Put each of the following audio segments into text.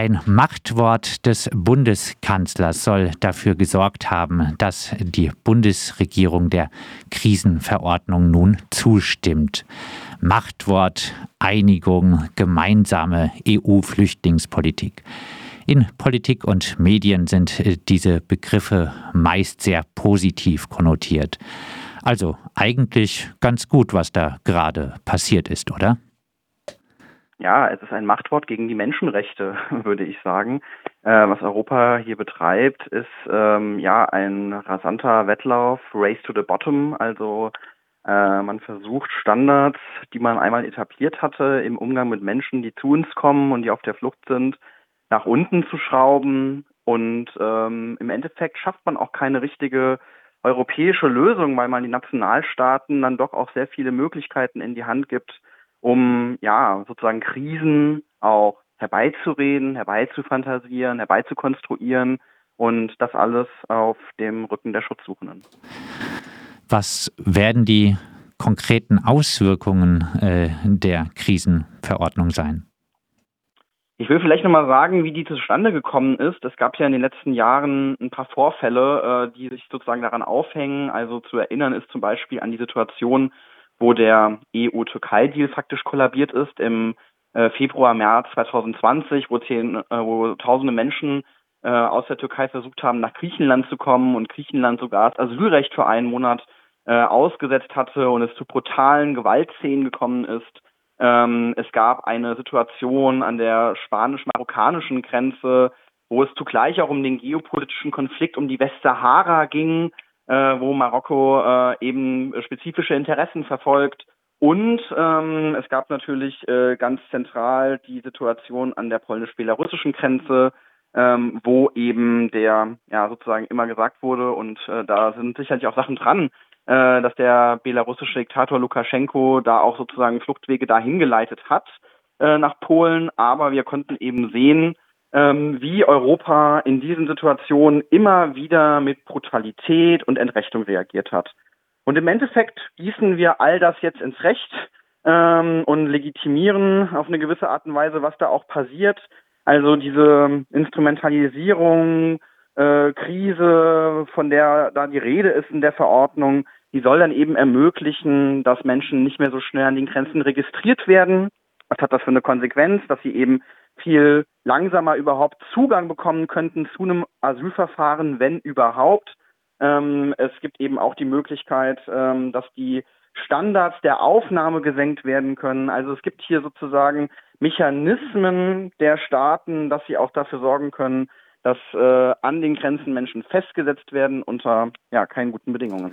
Ein Machtwort des Bundeskanzlers soll dafür gesorgt haben, dass die Bundesregierung der Krisenverordnung nun zustimmt. Machtwort, Einigung, gemeinsame EU-Flüchtlingspolitik. In Politik und Medien sind diese Begriffe meist sehr positiv konnotiert. Also eigentlich ganz gut, was da gerade passiert ist, oder? Ja, es ist ein Machtwort gegen die Menschenrechte, würde ich sagen. Äh, was Europa hier betreibt, ist ähm, ja ein rasanter Wettlauf, Race to the Bottom. Also äh, man versucht Standards, die man einmal etabliert hatte im Umgang mit Menschen, die zu uns kommen und die auf der Flucht sind, nach unten zu schrauben. Und ähm, im Endeffekt schafft man auch keine richtige europäische Lösung, weil man die Nationalstaaten dann doch auch sehr viele Möglichkeiten in die Hand gibt, um ja sozusagen Krisen auch herbeizureden, herbeizufantasieren, herbeizukonstruieren und das alles auf dem Rücken der Schutzsuchenden. Was werden die konkreten Auswirkungen äh, der Krisenverordnung sein? Ich will vielleicht nochmal sagen, wie die zustande gekommen ist. Es gab ja in den letzten Jahren ein paar Vorfälle, äh, die sich sozusagen daran aufhängen. Also zu erinnern ist zum Beispiel an die Situation, wo der EU-Türkei-Deal faktisch kollabiert ist im äh, Februar, März 2020, wo, zehn, äh, wo tausende Menschen äh, aus der Türkei versucht haben, nach Griechenland zu kommen und Griechenland sogar das Asylrecht für einen Monat äh, ausgesetzt hatte und es zu brutalen Gewaltszenen gekommen ist. Ähm, es gab eine Situation an der spanisch-marokkanischen Grenze, wo es zugleich auch um den geopolitischen Konflikt um die Westsahara ging, äh, wo Marokko äh, eben spezifische Interessen verfolgt. Und ähm, es gab natürlich äh, ganz zentral die Situation an der polnisch-belarussischen Grenze, ähm, wo eben der, ja, sozusagen immer gesagt wurde, und äh, da sind sicherlich auch Sachen dran, äh, dass der belarussische Diktator Lukaschenko da auch sozusagen Fluchtwege dahin geleitet hat äh, nach Polen. Aber wir konnten eben sehen, ähm, wie Europa in diesen Situationen immer wieder mit Brutalität und Entrechtung reagiert hat. Und im Endeffekt gießen wir all das jetzt ins Recht ähm, und legitimieren auf eine gewisse Art und Weise, was da auch passiert. Also diese Instrumentalisierung, äh, Krise, von der da die Rede ist in der Verordnung, die soll dann eben ermöglichen, dass Menschen nicht mehr so schnell an den Grenzen registriert werden. Was hat das für eine Konsequenz? Dass sie eben viel langsamer überhaupt Zugang bekommen könnten zu einem Asylverfahren, wenn überhaupt. Ähm, es gibt eben auch die Möglichkeit, ähm, dass die Standards der Aufnahme gesenkt werden können. Also es gibt hier sozusagen Mechanismen der Staaten, dass sie auch dafür sorgen können, dass äh, an den Grenzen Menschen festgesetzt werden unter ja, keinen guten Bedingungen.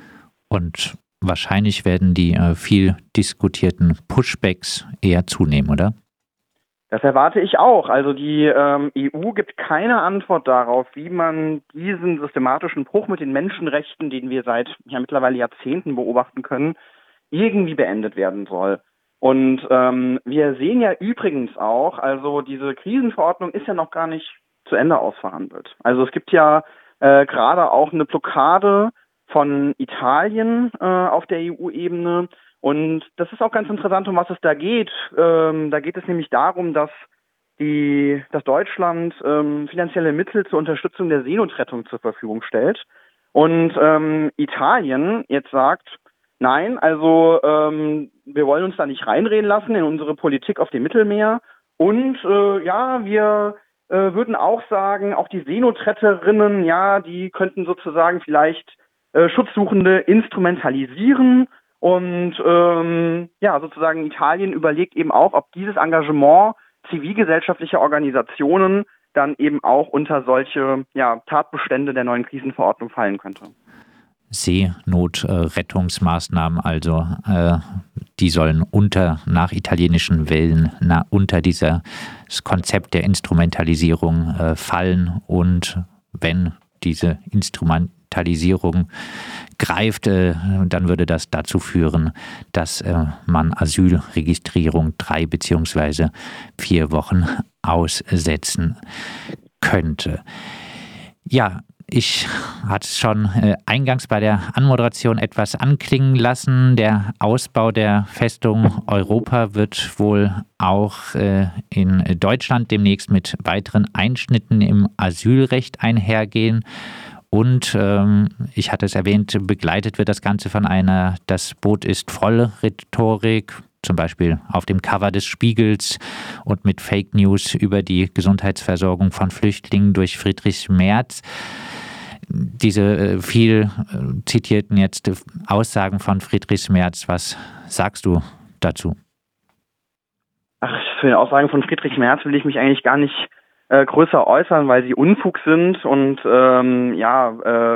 Und wahrscheinlich werden die äh, viel diskutierten Pushbacks eher zunehmen, oder? Das erwarte ich auch. Also die ähm, EU gibt keine Antwort darauf, wie man diesen systematischen Bruch mit den Menschenrechten, den wir seit ja mittlerweile Jahrzehnten beobachten können, irgendwie beendet werden soll. Und ähm, wir sehen ja übrigens auch, also diese Krisenverordnung ist ja noch gar nicht zu Ende ausverhandelt. Also es gibt ja äh, gerade auch eine Blockade von Italien äh, auf der EU-Ebene. Und das ist auch ganz interessant, um was es da geht. Ähm, da geht es nämlich darum, dass die, dass Deutschland ähm, finanzielle Mittel zur Unterstützung der Seenotrettung zur Verfügung stellt. Und ähm, Italien jetzt sagt, nein, also ähm, wir wollen uns da nicht reinreden lassen in unsere Politik auf dem Mittelmeer. Und äh, ja, wir äh, würden auch sagen, auch die Seenotretterinnen, ja, die könnten sozusagen vielleicht äh, Schutzsuchende instrumentalisieren. Und ähm, ja, sozusagen Italien überlegt eben auch, ob dieses Engagement zivilgesellschaftlicher Organisationen dann eben auch unter solche ja, Tatbestände der neuen Krisenverordnung fallen könnte. Seenotrettungsmaßnahmen, also äh, die sollen unter nach italienischen Wellen na, unter dieses Konzept der Instrumentalisierung äh, fallen und wenn diese Instrumentalisierung greift, äh, dann würde das dazu führen, dass äh, man Asylregistrierung drei beziehungsweise vier Wochen aussetzen könnte. Ja, Ich hatte es schon äh, eingangs bei der Anmoderation etwas anklingen lassen. Der Ausbau der Festung Europa wird wohl auch in Deutschland demnächst mit weiteren Einschnitten im Asylrecht einhergehen. Und ähm, ich hatte es erwähnt, begleitet wird das Ganze von einer Das Boot ist voll Rhetorik, zum Beispiel auf dem Cover des Spiegels und mit Fake News über die Gesundheitsversorgung von Flüchtlingen durch Friedrich Merz. Diese äh, viel äh, zitierten jetzt Aussagen von Friedrich Merz, was sagst du dazu? Ach, für die Aussagen von Friedrich Merz will ich mich eigentlich gar nicht äh, größer äußern, weil sie Unfug sind und ähm, ja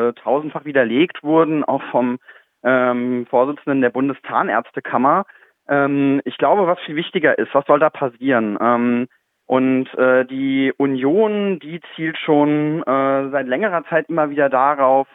äh, tausendfach widerlegt wurden, auch vom ähm, Vorsitzenden der Bundeszahnärztekammer. Ähm, ich glaube, was viel wichtiger ist, was soll da passieren? Ähm, und äh, die Union, die zielt schon äh, seit längerer Zeit immer wieder darauf,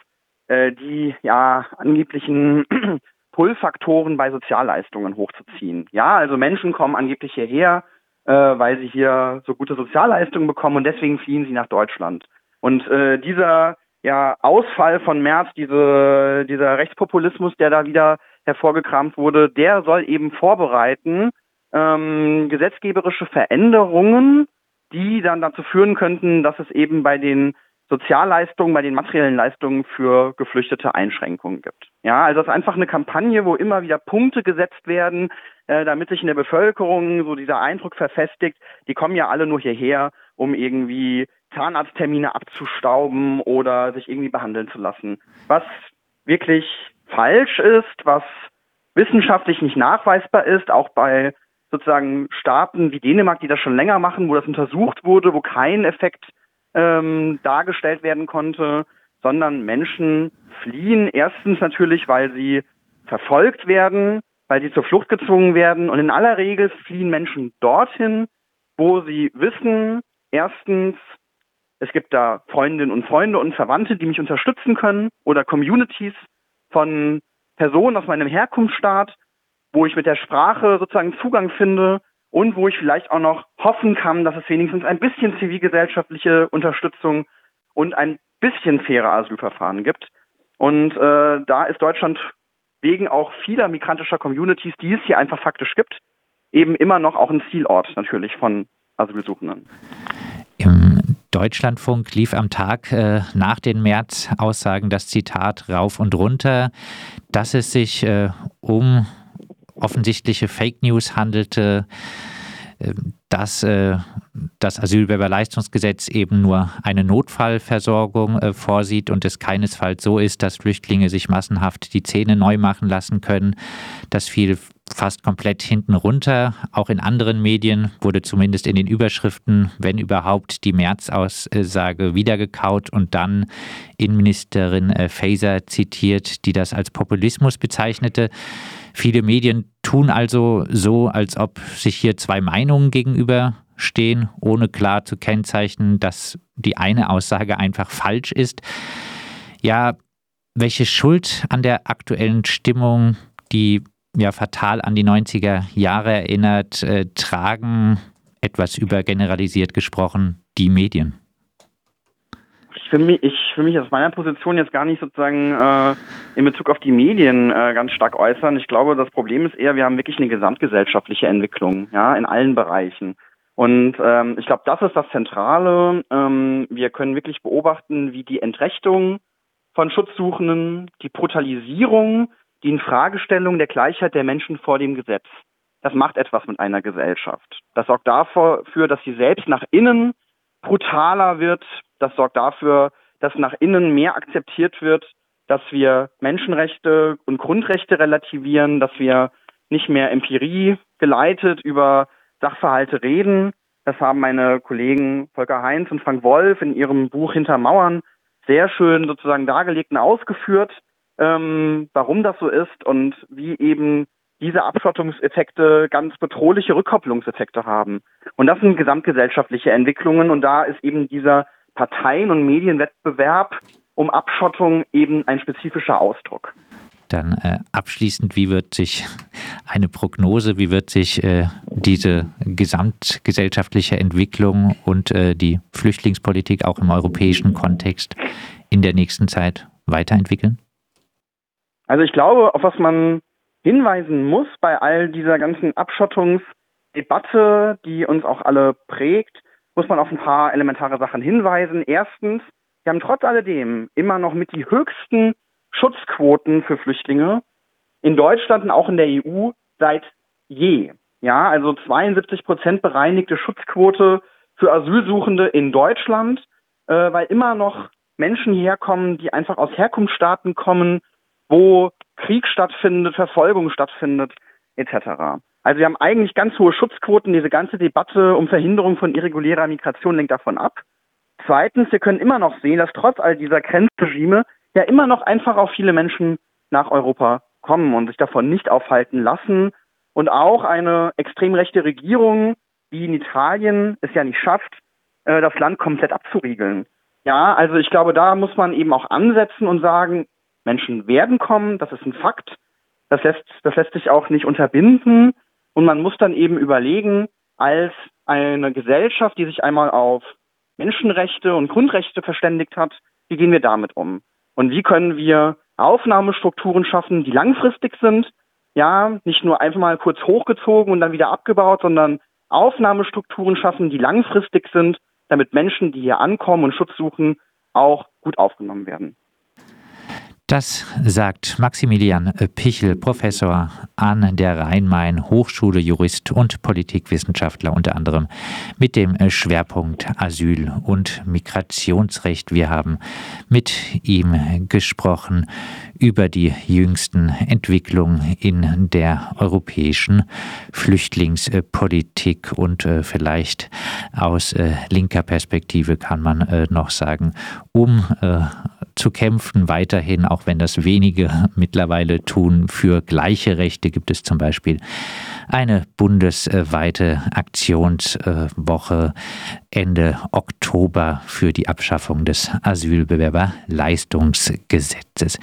äh, die ja angeblichen Pull-Faktoren bei Sozialleistungen hochzuziehen. Ja, also Menschen kommen angeblich hierher, äh, weil sie hier so gute Sozialleistungen bekommen und deswegen fliehen sie nach Deutschland. Und äh, dieser ja, Ausfall von März, diese, dieser Rechtspopulismus, der da wieder hervorgekramt wurde, der soll eben vorbereiten, ähm, gesetzgeberische Veränderungen, die dann dazu führen könnten, dass es eben bei den Sozialleistungen, bei den materiellen Leistungen für Geflüchtete Einschränkungen gibt. Ja, also es ist einfach eine Kampagne, wo immer wieder Punkte gesetzt werden, äh, damit sich in der Bevölkerung so dieser Eindruck verfestigt, die kommen ja alle nur hierher, um irgendwie Zahnarzttermine abzustauben oder sich irgendwie behandeln zu lassen. Was wirklich falsch ist, was wissenschaftlich nicht nachweisbar ist, auch bei sozusagen Staaten wie Dänemark, die das schon länger machen, wo das untersucht wurde, wo kein Effekt ähm, dargestellt werden konnte, sondern Menschen fliehen erstens natürlich, weil sie verfolgt werden, weil sie zur Flucht gezwungen werden und in aller Regel fliehen Menschen dorthin, wo sie wissen, erstens, es gibt da Freundinnen und Freunde und Verwandte, die mich unterstützen können oder Communities, von Personen aus meinem Herkunftsstaat, wo ich mit der Sprache sozusagen Zugang finde und wo ich vielleicht auch noch hoffen kann, dass es wenigstens ein bisschen zivilgesellschaftliche Unterstützung und ein bisschen faire Asylverfahren gibt. Und äh, da ist Deutschland wegen auch vieler migrantischer Communities, die es hier einfach faktisch gibt, eben immer noch auch ein Zielort natürlich von Asylsuchenden. Im Deutschlandfunk lief am Tag äh, nach den März-Aussagen das Zitat rauf und runter, dass es sich äh, um offensichtliche Fake News handelte, äh, dass äh, das Asylbewerberleistungsgesetz eben nur eine Notfallversorgung äh, vorsieht und es keinesfalls so ist, dass Flüchtlinge sich massenhaft die Zähne neu machen lassen können. Das fiel fast komplett hinten runter. Auch in anderen Medien wurde zumindest in den Überschriften, wenn überhaupt, die März-Aussage wiedergekaut und dann Innenministerin äh, Faeser zitiert, die das als Populismus bezeichnete. Viele Medien tun also so, als ob sich hier zwei Meinungen gegenüberstehen, ohne klar zu kennzeichnen, dass die eine Aussage einfach falsch ist. Ja, welche Schuld an der aktuellen Stimmung, die ja fatal an die 90er Jahre erinnert, äh, tragen, etwas übergeneralisiert gesprochen, die Medien? Ich will mich, ich will mich aus meiner Position jetzt gar nicht sozusagen äh, in Bezug auf die Medien äh, ganz stark äußern. Ich glaube, das Problem ist eher, wir haben wirklich eine gesamtgesellschaftliche Entwicklung, ja, in allen Bereichen. Und ähm, ich glaube, das ist das Zentrale. Ähm, wir können wirklich beobachten, wie die Entrechtung von Schutzsuchenden, die Brutalisierung, die Infragestellung der Gleichheit der Menschen vor dem Gesetz, das macht etwas mit einer Gesellschaft. Das sorgt dafür, dass sie selbst nach innen brutaler wird, das sorgt dafür, dass nach innen mehr akzeptiert wird, dass wir Menschenrechte und Grundrechte relativieren, dass wir nicht mehr Empirie geleitet über Sachverhalte reden. Das haben meine Kollegen Volker Heinz und Frank Wolf in ihrem Buch Hinter Mauern sehr schön sozusagen dargelegt und ausgeführt, ähm, warum das so ist und wie eben diese Abschottungseffekte ganz bedrohliche Rückkopplungseffekte haben. Und das sind gesamtgesellschaftliche Entwicklungen und da ist eben dieser Parteien- und Medienwettbewerb um Abschottung eben ein spezifischer Ausdruck. Dann äh, abschließend, wie wird sich eine Prognose, wie wird sich äh, diese gesamtgesellschaftliche Entwicklung und äh, die Flüchtlingspolitik auch im europäischen Kontext in der nächsten Zeit weiterentwickeln? Also ich glaube, auf was man hinweisen muss bei all dieser ganzen Abschottungsdebatte, die uns auch alle prägt, muss man auf ein paar elementare Sachen hinweisen. Erstens, wir haben trotz alledem immer noch mit die höchsten Schutzquoten für Flüchtlinge in Deutschland und auch in der EU seit je. Ja, also 72 Prozent bereinigte Schutzquote für Asylsuchende in Deutschland, äh, weil immer noch Menschen hierher kommen, die einfach aus Herkunftsstaaten kommen, wo Krieg stattfindet, Verfolgung stattfindet, etc. Also wir haben eigentlich ganz hohe Schutzquoten. Diese ganze Debatte um Verhinderung von irregulärer Migration lenkt davon ab. Zweitens, wir können immer noch sehen, dass trotz all dieser Grenzregime ja immer noch einfach auch viele Menschen nach Europa kommen und sich davon nicht aufhalten lassen. Und auch eine extrem rechte Regierung wie in Italien es ja nicht schafft, äh, das Land komplett abzuriegeln. Ja, also ich glaube, da muss man eben auch ansetzen und sagen, Menschen werden kommen, das ist ein Fakt. Das lässt, das lässt sich auch nicht unterbinden. Und man muss dann eben überlegen, als eine Gesellschaft, die sich einmal auf Menschenrechte und Grundrechte verständigt hat, wie gehen wir damit um? Und wie können wir Aufnahmestrukturen schaffen, die langfristig sind? Ja, nicht nur einfach mal kurz hochgezogen und dann wieder abgebaut, sondern Aufnahmestrukturen schaffen, die langfristig sind, damit Menschen, die hier ankommen und Schutz suchen, auch gut aufgenommen werden. Das sagt Maximilian Pichel, Professor an der Rhein-Main-Hochschule, Jurist und Politikwissenschaftler, unter anderem mit dem Schwerpunkt Asyl und Migrationsrecht. Wir haben mit ihm gesprochen über die jüngsten Entwicklungen in der europäischen Flüchtlingspolitik und äh, vielleicht aus äh, linker Perspektive kann man äh, noch sagen, um zu kämpfen, weiterhin, auch wenn das wenige mittlerweile tun, für gleiche Rechte gibt es zum Beispiel eine bundesweite Aktionswoche Ende Oktober für die Abschaffung des Asylbewerberleistungsgesetzes.